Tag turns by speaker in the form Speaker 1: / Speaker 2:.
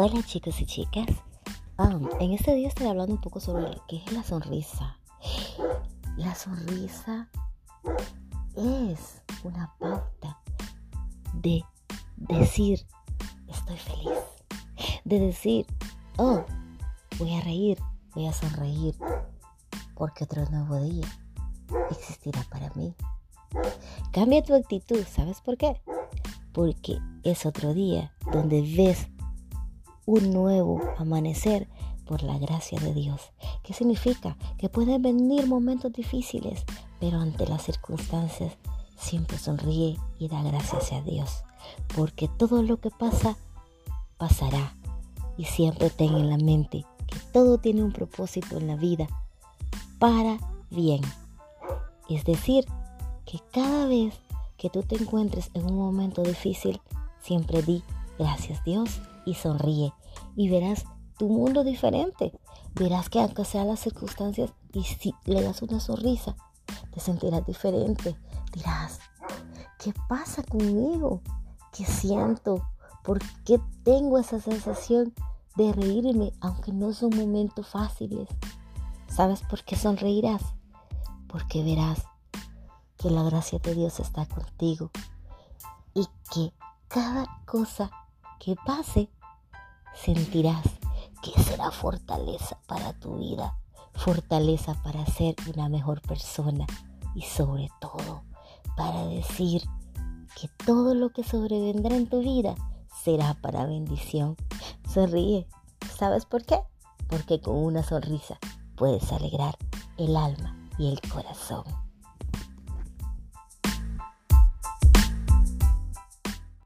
Speaker 1: Hola chicos y chicas. Um, en este día estoy hablando un poco sobre qué es la sonrisa. La sonrisa es una pauta de decir estoy feliz. De decir, oh, voy a reír, voy a sonreír, porque otro nuevo día existirá para mí. Cambia tu actitud, ¿sabes por qué? Porque es otro día donde ves un nuevo amanecer por la gracia de Dios. ¿Qué significa? Que pueden venir momentos difíciles, pero ante las circunstancias siempre sonríe y da gracias a Dios. Porque todo lo que pasa, pasará. Y siempre ten en la mente que todo tiene un propósito en la vida para bien. Es decir, que cada vez que tú te encuentres en un momento difícil, siempre di gracias Dios y sonríe y verás tu mundo diferente. Verás que aunque sean las circunstancias y si le das una sonrisa, te sentirás diferente. Dirás, ¿qué pasa conmigo? ¿Qué siento? ¿Por qué tengo esa sensación de reírme aunque no son momentos fáciles? ¿Sabes por qué sonreirás? Porque verás que la gracia de Dios está contigo y que cada cosa que pase sentirás que será fortaleza para tu vida, fortaleza para ser una mejor persona y sobre todo para decir que todo lo que sobrevendrá en tu vida será para bendición. Sonríe. ¿Sabes por qué? Porque con una sonrisa puedes alegrar el alma y el corazón.